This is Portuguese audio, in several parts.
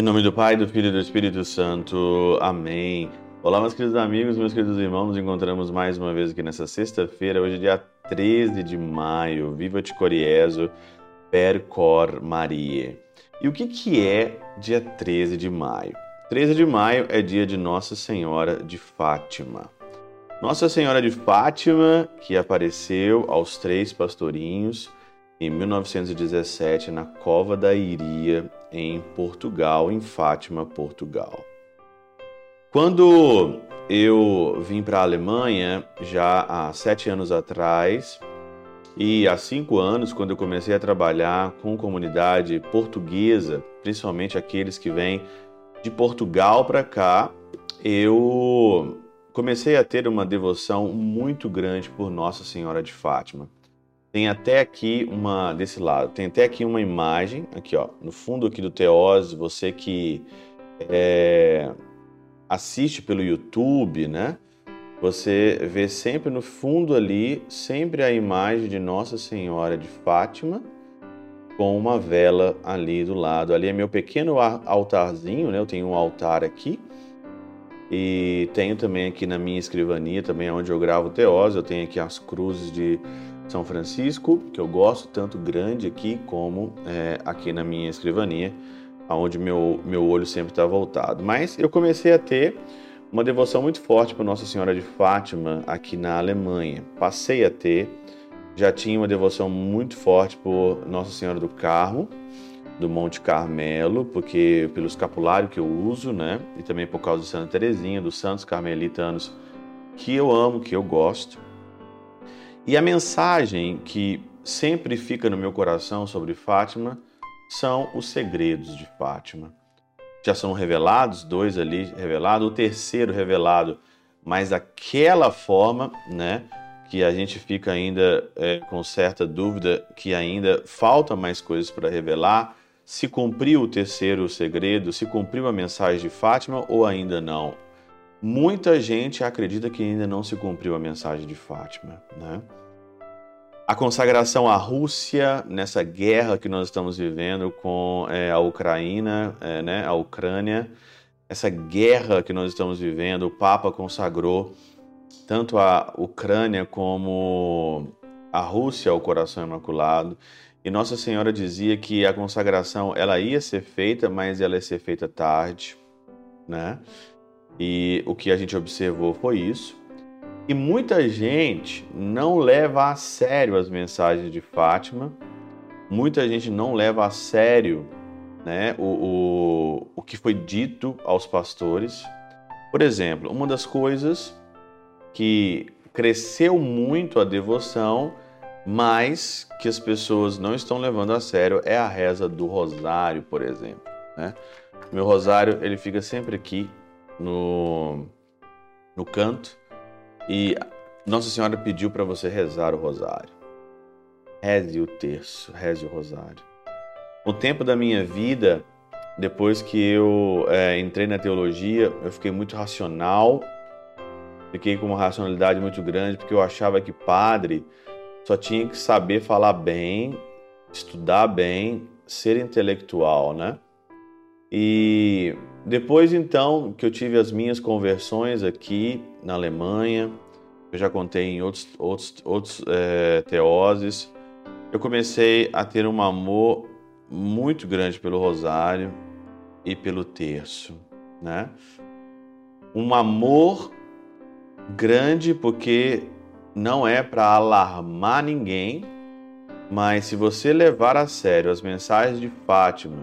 Em nome do Pai, do Filho e do Espírito Santo. Amém. Olá, meus queridos amigos, meus queridos irmãos. Nos encontramos mais uma vez aqui nessa sexta-feira, hoje dia 13 de maio. Viva te Coriezo, per cor Marie. E o que, que é dia 13 de maio? 13 de maio é dia de Nossa Senhora de Fátima. Nossa Senhora de Fátima, que apareceu aos três pastorinhos em 1917 na Cova da Iria, em Portugal, em Fátima, Portugal. Quando eu vim para a Alemanha, já há sete anos atrás, e há cinco anos, quando eu comecei a trabalhar com comunidade portuguesa, principalmente aqueles que vêm de Portugal para cá, eu comecei a ter uma devoção muito grande por Nossa Senhora de Fátima. Tem até aqui uma desse lado, tem até aqui uma imagem aqui, ó, no fundo aqui do Teose, você que é, assiste pelo YouTube, né? Você vê sempre no fundo ali, sempre a imagem de Nossa Senhora de Fátima com uma vela ali do lado. Ali é meu pequeno altarzinho, né? Eu tenho um altar aqui. E tenho também aqui na minha escrivania, também é onde eu gravo teose, eu tenho aqui as cruzes de São Francisco, que eu gosto tanto grande aqui como é, aqui na minha escrivania, onde meu, meu olho sempre está voltado. Mas eu comecei a ter uma devoção muito forte para Nossa Senhora de Fátima aqui na Alemanha. Passei a ter já tinha uma devoção muito forte por Nossa Senhora do Carmo, do Monte Carmelo, porque pelo escapulário que eu uso, né? E também por causa de Santa Teresinha, dos santos carmelitanos que eu amo, que eu gosto. E a mensagem que sempre fica no meu coração sobre Fátima são os segredos de Fátima. Já são revelados, dois ali revelados, o terceiro revelado, mas daquela forma, né? que a gente fica ainda é, com certa dúvida que ainda falta mais coisas para revelar. Se cumpriu o terceiro segredo, se cumpriu a mensagem de Fátima ou ainda não? Muita gente acredita que ainda não se cumpriu a mensagem de Fátima, né? A consagração à Rússia nessa guerra que nós estamos vivendo com é, a Ucrânia, é, né, a Ucrânia, essa guerra que nós estamos vivendo, o Papa consagrou tanto a Ucrânia como a Rússia ao coração imaculado. E Nossa Senhora dizia que a consagração ela ia ser feita, mas ela ia ser feita tarde, né? E o que a gente observou foi isso. E muita gente não leva a sério as mensagens de Fátima, muita gente não leva a sério né, o, o, o que foi dito aos pastores. Por exemplo, uma das coisas que cresceu muito a devoção, mas que as pessoas não estão levando a sério é a reza do rosário, por exemplo. Né? Meu rosário ele fica sempre aqui no, no canto e Nossa Senhora pediu para você rezar o rosário. Reze o terço, reze o rosário. O tempo da minha vida, depois que eu é, entrei na teologia, eu fiquei muito racional Fiquei com uma racionalidade muito grande porque eu achava que padre só tinha que saber falar bem, estudar bem, ser intelectual, né? E depois então que eu tive as minhas conversões aqui na Alemanha, eu já contei em outros, outros, outros é, teoses, eu comecei a ter um amor muito grande pelo rosário e pelo terço, né? Um amor grande porque não é para alarmar ninguém, mas se você levar a sério as mensagens de Fátima,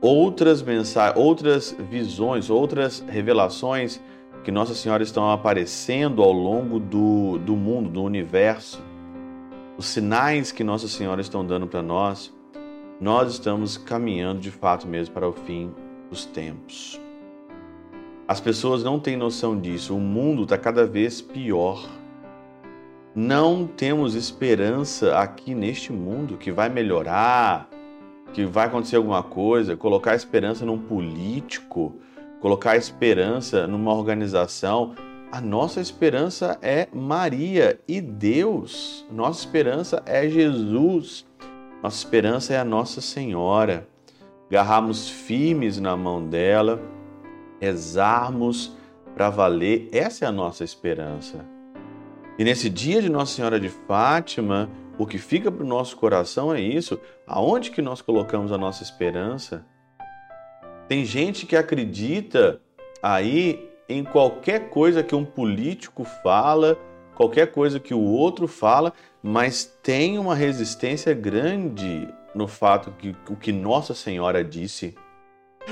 outras mensagens, outras visões, outras revelações que Nossa Senhora estão aparecendo ao longo do, do mundo, do universo, os sinais que Nossa Senhora estão dando para nós, nós estamos caminhando de fato mesmo para o fim dos tempos. As pessoas não têm noção disso. O mundo está cada vez pior. Não temos esperança aqui neste mundo que vai melhorar, que vai acontecer alguma coisa. Colocar esperança num político, colocar esperança numa organização. A nossa esperança é Maria e Deus. Nossa esperança é Jesus. Nossa esperança é a Nossa Senhora. Garrarmos firmes na mão dela, rezarmos para valer, essa é a nossa esperança. E nesse dia de Nossa Senhora de Fátima, o que fica para o nosso coração é isso: aonde que nós colocamos a nossa esperança? Tem gente que acredita aí em qualquer coisa que um político fala, qualquer coisa que o outro fala, mas tem uma resistência grande no fato que o que Nossa Senhora disse,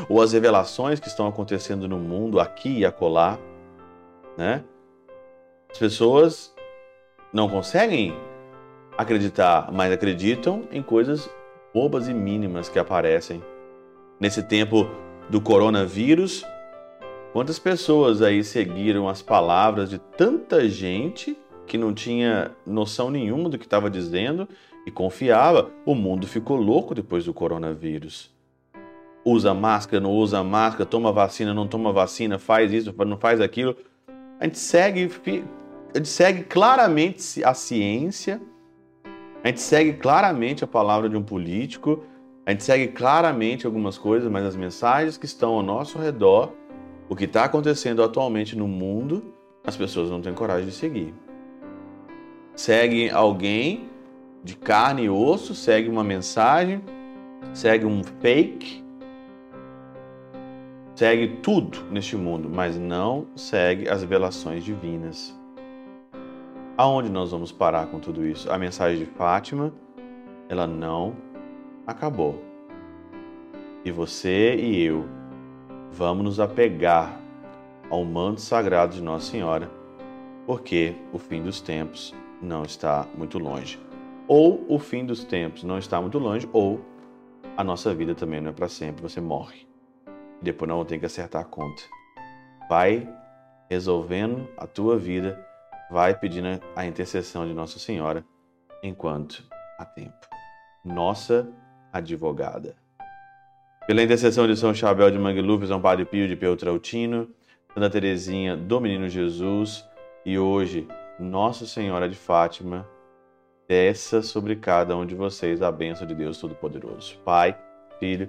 ou as revelações que estão acontecendo no mundo aqui e acolá, né? As pessoas não conseguem acreditar, mas acreditam em coisas bobas e mínimas que aparecem. Nesse tempo do coronavírus, quantas pessoas aí seguiram as palavras de tanta gente que não tinha noção nenhuma do que estava dizendo e confiava? O mundo ficou louco depois do coronavírus. Usa máscara, não usa máscara, toma vacina, não toma vacina, faz isso, não faz aquilo. A gente segue, a gente segue claramente a ciência a gente segue claramente a palavra de um político, a gente segue claramente algumas coisas, mas as mensagens que estão ao nosso redor, o que está acontecendo atualmente no mundo, as pessoas não têm coragem de seguir. Segue alguém de carne e osso, segue uma mensagem, segue um fake, segue tudo neste mundo, mas não segue as revelações divinas. Aonde nós vamos parar com tudo isso? A mensagem de Fátima, ela não acabou. E você e eu vamos nos apegar ao manto sagrado de Nossa Senhora, porque o fim dos tempos não está muito longe. Ou o fim dos tempos não está muito longe, ou a nossa vida também não é para sempre, você morre. Depois não tem que acertar a conta. Vai resolvendo a tua vida vai pedindo a intercessão de Nossa Senhora enquanto há tempo. Nossa advogada. Pela intercessão de São Chabel de Mangluf, São Padre Pio de Peltrautina, Santa Teresinha do Menino Jesus e hoje Nossa Senhora de Fátima, desça sobre cada um de vocês a bênção de Deus Todo-Poderoso. Pai, Filho